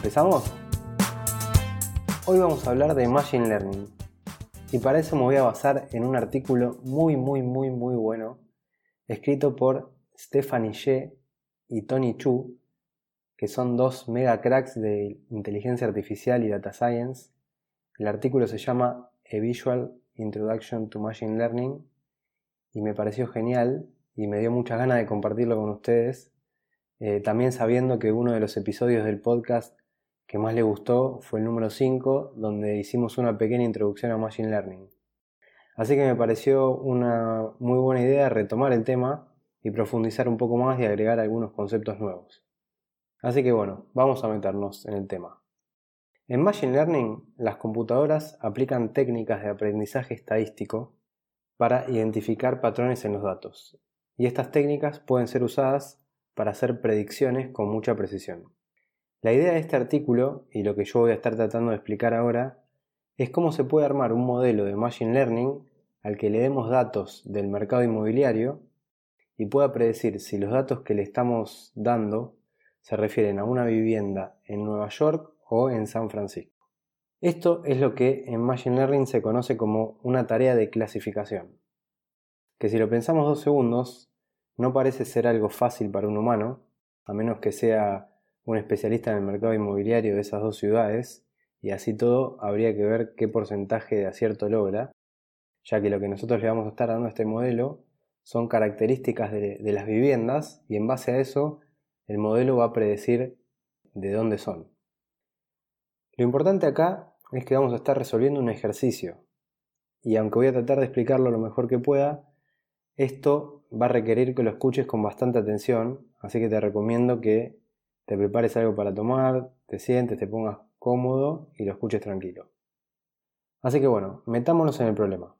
¿Empezamos? Hoy vamos a hablar de Machine Learning y para eso me voy a basar en un artículo muy muy muy muy bueno escrito por Stephanie Ye y Tony Chu, que son dos mega cracks de inteligencia artificial y data science. El artículo se llama A Visual Introduction to Machine Learning y me pareció genial y me dio muchas ganas de compartirlo con ustedes eh, también sabiendo que uno de los episodios del podcast que más le gustó fue el número 5, donde hicimos una pequeña introducción a Machine Learning. Así que me pareció una muy buena idea retomar el tema y profundizar un poco más y agregar algunos conceptos nuevos. Así que bueno, vamos a meternos en el tema. En Machine Learning, las computadoras aplican técnicas de aprendizaje estadístico para identificar patrones en los datos, y estas técnicas pueden ser usadas para hacer predicciones con mucha precisión. La idea de este artículo, y lo que yo voy a estar tratando de explicar ahora, es cómo se puede armar un modelo de Machine Learning al que le demos datos del mercado inmobiliario y pueda predecir si los datos que le estamos dando se refieren a una vivienda en Nueva York o en San Francisco. Esto es lo que en Machine Learning se conoce como una tarea de clasificación, que si lo pensamos dos segundos no parece ser algo fácil para un humano, a menos que sea un especialista en el mercado inmobiliario de esas dos ciudades, y así todo habría que ver qué porcentaje de acierto logra, ya que lo que nosotros le vamos a estar dando a este modelo son características de, de las viviendas y en base a eso el modelo va a predecir de dónde son. Lo importante acá es que vamos a estar resolviendo un ejercicio, y aunque voy a tratar de explicarlo lo mejor que pueda, esto va a requerir que lo escuches con bastante atención, así que te recomiendo que te prepares algo para tomar, te sientes, te pongas cómodo y lo escuches tranquilo. Así que bueno, metámonos en el problema.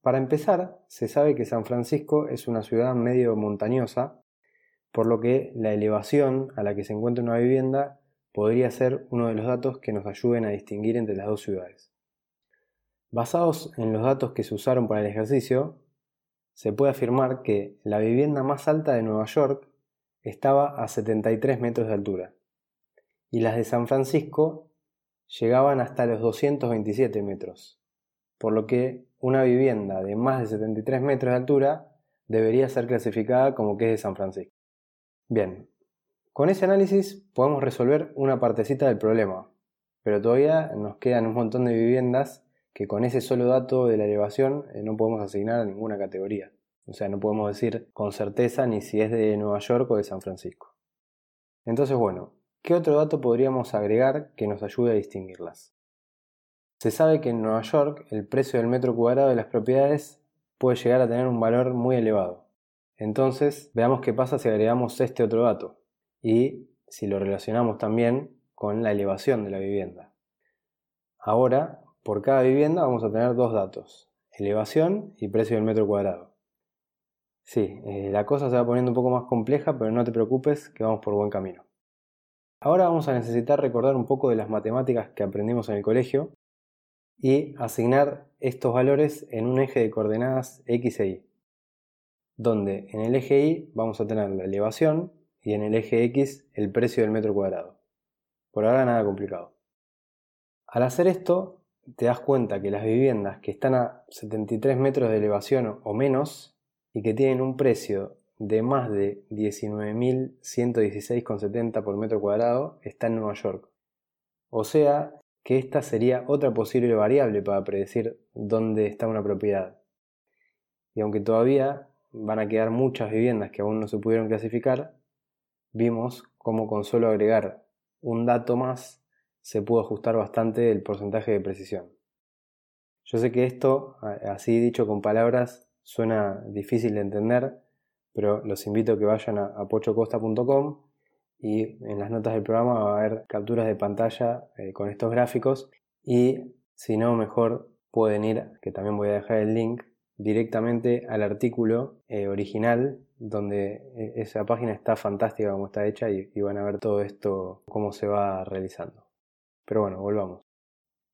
Para empezar, se sabe que San Francisco es una ciudad medio montañosa, por lo que la elevación a la que se encuentra una vivienda podría ser uno de los datos que nos ayuden a distinguir entre las dos ciudades. Basados en los datos que se usaron para el ejercicio, se puede afirmar que la vivienda más alta de Nueva York estaba a 73 metros de altura y las de San Francisco llegaban hasta los 227 metros, por lo que una vivienda de más de 73 metros de altura debería ser clasificada como que es de San Francisco. Bien, con ese análisis podemos resolver una partecita del problema, pero todavía nos quedan un montón de viviendas que con ese solo dato de la elevación eh, no podemos asignar a ninguna categoría. O sea, no podemos decir con certeza ni si es de Nueva York o de San Francisco. Entonces, bueno, ¿qué otro dato podríamos agregar que nos ayude a distinguirlas? Se sabe que en Nueva York el precio del metro cuadrado de las propiedades puede llegar a tener un valor muy elevado. Entonces, veamos qué pasa si agregamos este otro dato y si lo relacionamos también con la elevación de la vivienda. Ahora por cada vivienda vamos a tener dos datos, elevación y precio del metro cuadrado. Sí, eh, la cosa se va poniendo un poco más compleja, pero no te preocupes que vamos por buen camino. Ahora vamos a necesitar recordar un poco de las matemáticas que aprendimos en el colegio y asignar estos valores en un eje de coordenadas x e y, donde en el eje y vamos a tener la elevación y en el eje x el precio del metro cuadrado. Por ahora nada complicado. Al hacer esto, te das cuenta que las viviendas que están a 73 metros de elevación o menos y que tienen un precio de más de 19.116,70 por metro cuadrado están en Nueva York. O sea que esta sería otra posible variable para predecir dónde está una propiedad. Y aunque todavía van a quedar muchas viviendas que aún no se pudieron clasificar, vimos cómo con solo agregar un dato más se pudo ajustar bastante el porcentaje de precisión. Yo sé que esto, así dicho con palabras, suena difícil de entender, pero los invito a que vayan a, pochocosta.com y en las notas del programa va a haber capturas de pantalla eh, con estos gráficos y si no, mejor pueden ir, que también voy a dejar el link, directamente al artículo eh, original donde eh, esa página está fantástica como está hecha y, y van a ver todo esto, cómo se va realizando. Pero bueno, volvamos.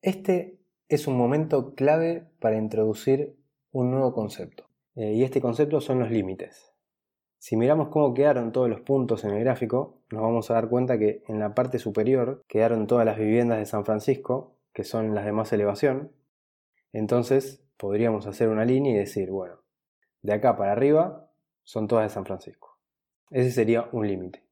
Este es un momento clave para introducir un nuevo concepto. y este concepto son los límites. Si miramos cómo quedaron todos los puntos en el gráfico, nos vamos a dar cuenta que en la parte superior quedaron todas las viviendas de San Francisco, que son las de más elevación. Entonces podríamos hacer una línea y decir, bueno, de acá para arriba son todas de San Francisco. Ese sería un límite.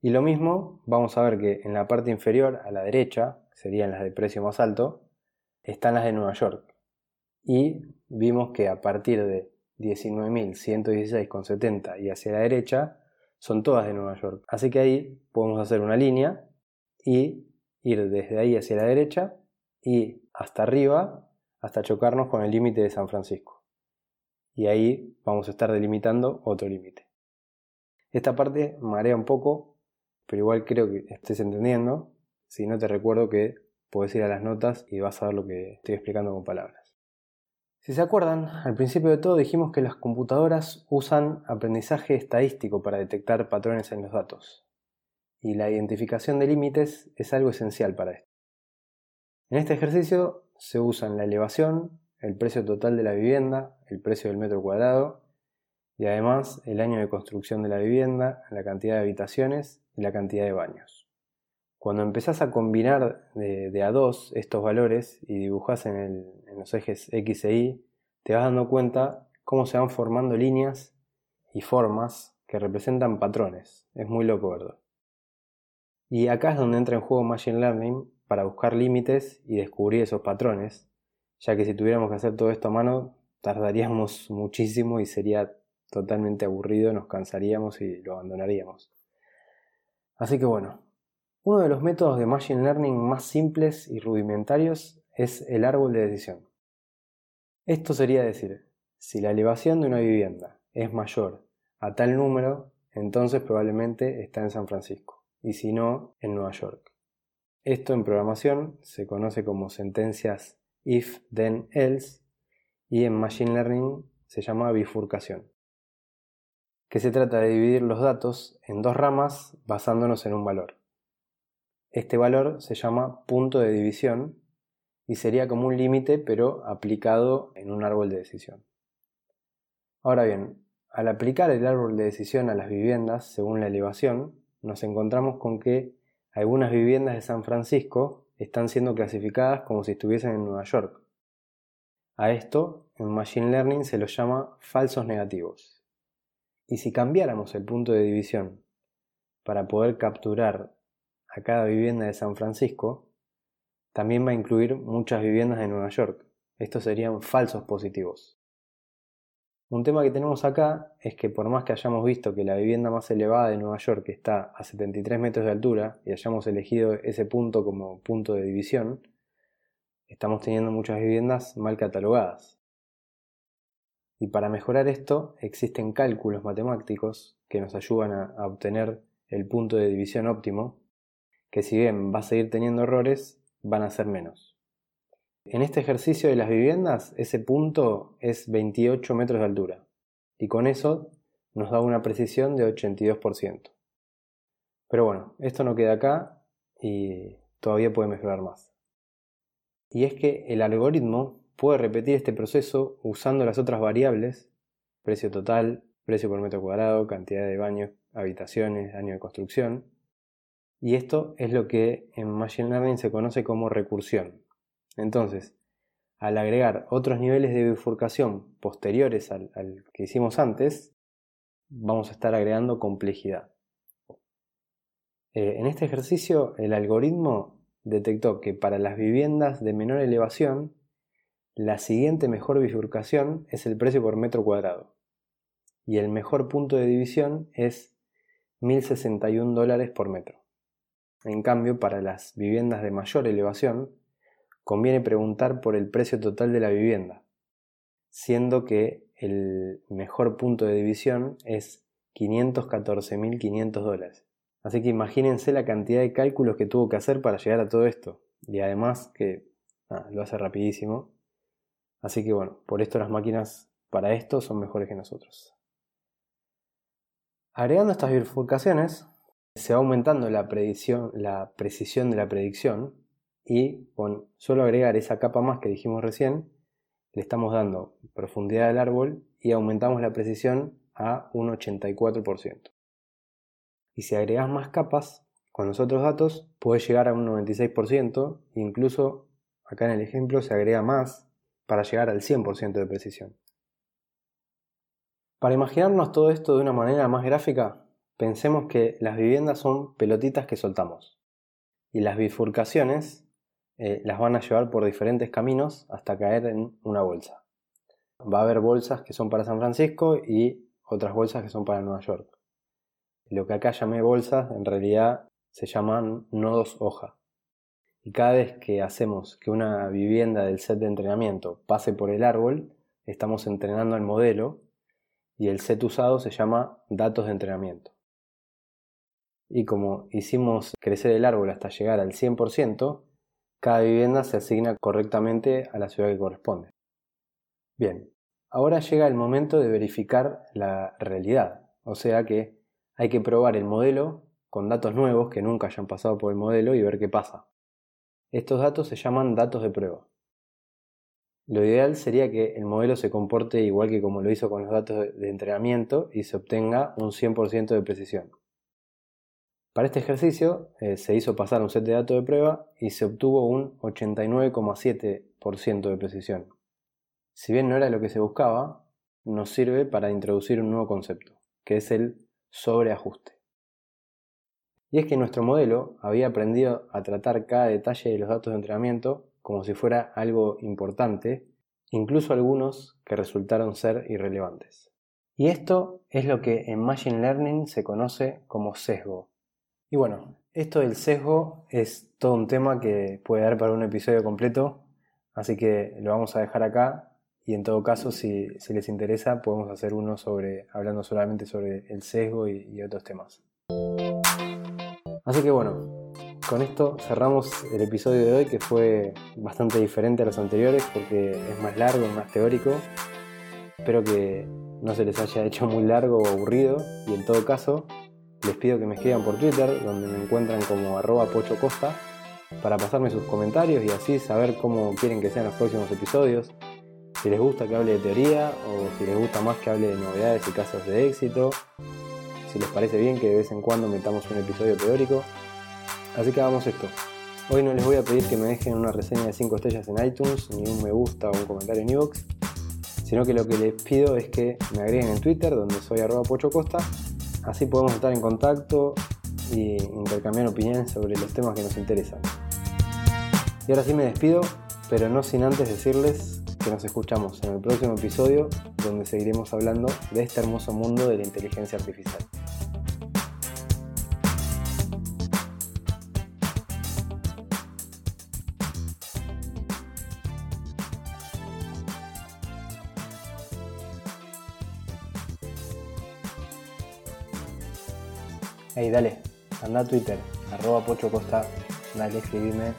Y lo mismo, vamos a ver que en la parte inferior a la derecha, serían las de precio más alto, están las de Nueva York. Y vimos que a partir de 19.116,70 y hacia la derecha son todas de Nueva York. Así que ahí podemos hacer una línea y ir desde ahí hacia la derecha y hasta arriba hasta chocarnos con el límite de San Francisco. Y ahí vamos a estar delimitando otro límite. Esta parte marea un poco, pero igual creo que estés entendiendo. Si no te recuerdo que puedes ir a las notas y vas a ver lo que estoy explicando con palabras. Si se acuerdan, al principio de todo dijimos que las computadoras usan aprendizaje estadístico para detectar patrones en los datos, y la identificación de límites es algo esencial para esto. En este ejercicio se usan la elevación, el precio total de la vivienda, el precio del metro cuadrado, y además el año de construcción de la vivienda, la cantidad de habitaciones y la cantidad de baños. Cuando empezás a combinar de, a dos estos valores y dibujás en, en los ejes X e Y, te vas dando cuenta cómo se van formando líneas y formas que representan patrones. Es muy loco, ¿verdad? Y acá es donde entra en juego Machine Learning para buscar límites y descubrir esos patrones, ya que si tuviéramos que hacer todo esto a mano, tardaríamos muchísimo y sería totalmente aburrido, nos cansaríamos y lo abandonaríamos. Así que bueno, uno de los métodos de Machine Learning más simples y rudimentarios es el árbol de decisión. Esto sería decir, si la elevación de una vivienda es mayor a tal número, entonces probablemente está en San Francisco, y si no, en Nueva York. Esto en programación se conoce como sentencias if, then, else, y en Machine Learning se llama bifurcación, que se trata de dividir los datos en dos ramas basándonos en un valor. Este valor se llama punto de división y sería como un límite pero aplicado en un árbol de decisión. Ahora bien, al aplicar el árbol de decisión a las viviendas según la elevación, nos encontramos con que algunas viviendas de San Francisco están siendo clasificadas como si estuviesen en Nueva York. A esto en Machine Learning se los llama falsos negativos. Y si cambiáramos el punto de división para poder capturar a cada vivienda de San Francisco, también va a incluir muchas viviendas de Nueva York. Estos serían falsos positivos. Un tema que tenemos acá es que por más que hayamos visto que la vivienda más elevada de Nueva York está a 73 metros de altura y hayamos elegido ese punto como punto de división, estamos teniendo muchas viviendas mal catalogadas. Y para mejorar esto existen cálculos matemáticos que nos ayudan a, obtener el punto de división óptimo que si bien va a seguir teniendo errores, van a ser menos. En este ejercicio de las viviendas, ese punto es 28 metros de altura, y con eso nos da una precisión de 82%. Pero bueno, esto no queda acá y todavía puede mejorar más. Y es que el algoritmo puede repetir este proceso usando las otras variables, precio total, precio por metro cuadrado, cantidad de baños, habitaciones, año de construcción, y esto es lo que en Machine Learning se conoce como recursión. Entonces, al agregar otros niveles de bifurcación posteriores al, que hicimos antes, vamos a estar agregando complejidad. Eh, en este ejercicio, el algoritmo detectó que para las viviendas de menor elevación, la siguiente mejor bifurcación es el precio por metro cuadrado. Y el mejor punto de división es 1.061 dólares por metro. En cambio, para las viviendas de mayor elevación, conviene preguntar por el precio total de la vivienda, siendo que el mejor punto de división es 514.500 dólares. Así que imagínense la cantidad de cálculos que tuvo que hacer para llegar a todo esto. Y además que lo hace rapidísimo. Así que bueno, por esto las máquinas para esto son mejores que nosotros. Agregando estas bifurcaciones, se va aumentando la, precisión de la predicción y con solo agregar esa capa más que dijimos recién, le estamos dando profundidad al árbol y aumentamos la precisión a un 84%. Y si agregas más capas con los otros datos, puedes llegar a un 96%, incluso acá en el ejemplo se agrega más para llegar al 100% de precisión. Para imaginarnos todo esto de una manera más gráfica, pensemos que las viviendas son pelotitas que soltamos y las bifurcaciones eh, las van a llevar por diferentes caminos hasta caer en una bolsa. Va a haber bolsas que son para San Francisco y otras bolsas que son para Nueva York. Lo que acá llamé bolsas en realidad se llaman nodos hoja. Y cada vez que hacemos que una vivienda del set de entrenamiento pase por el árbol, estamos entrenando al modelo y el set usado se llama datos de entrenamiento. Y como hicimos crecer el árbol hasta llegar al 100%, cada vivienda se asigna correctamente a la ciudad que corresponde. Bien, ahora llega el momento de verificar la realidad, o sea que hay que probar el modelo con datos nuevos que nunca hayan pasado por el modelo y ver qué pasa. Estos datos se llaman datos de prueba. Lo ideal sería que el modelo se comporte igual que como lo hizo con los datos de entrenamiento y se obtenga un 100% de precisión. Para este ejercicio eh, se hizo pasar un set de datos de prueba y se obtuvo un 89,7% de precisión. Si bien no era lo que se buscaba, nos sirve para introducir un nuevo concepto, que es el sobreajuste. Y es que nuestro modelo había aprendido a tratar cada detalle de los datos de entrenamiento como si fuera algo importante, incluso algunos que resultaron ser irrelevantes. Y esto es lo que en Machine Learning se conoce como sesgo. Y bueno, esto del sesgo es todo un tema que puede dar para un episodio completo, así que lo vamos a dejar acá y en todo caso si, les interesa podemos hacer uno sobre hablando solamente sobre el sesgo y otros temas. Así que bueno, con esto cerramos el episodio de hoy que fue bastante diferente a los anteriores porque es más largo, más teórico. Espero que no se les haya hecho muy largo o aburrido y en todo caso les pido que me escriban por Twitter donde me encuentran como arroba pochocosta para pasarme sus comentarios y así saber cómo quieren que sean los próximos episodios. Si les gusta que hable de teoría o si les gusta más que hable de novedades y casos de éxito. Si les parece bien que de vez en cuando metamos un episodio teórico. Así que hagamos esto. Hoy no les voy a pedir que me dejen una reseña de 5 estrellas en iTunes, ni un me gusta o un comentario en iVoox, sino que lo que les pido es que me agreguen en Twitter, donde soy arroba pochocosta, así podemos estar en contacto y intercambiar opiniones sobre los temas que nos interesan. Y ahora sí me despido, pero no sin antes decirles que nos escuchamos en el próximo episodio, donde seguiremos hablando de este hermoso mundo de la inteligencia artificial. Hey, dale, anda a Twitter, arroba Pocho Costa, dale, escribime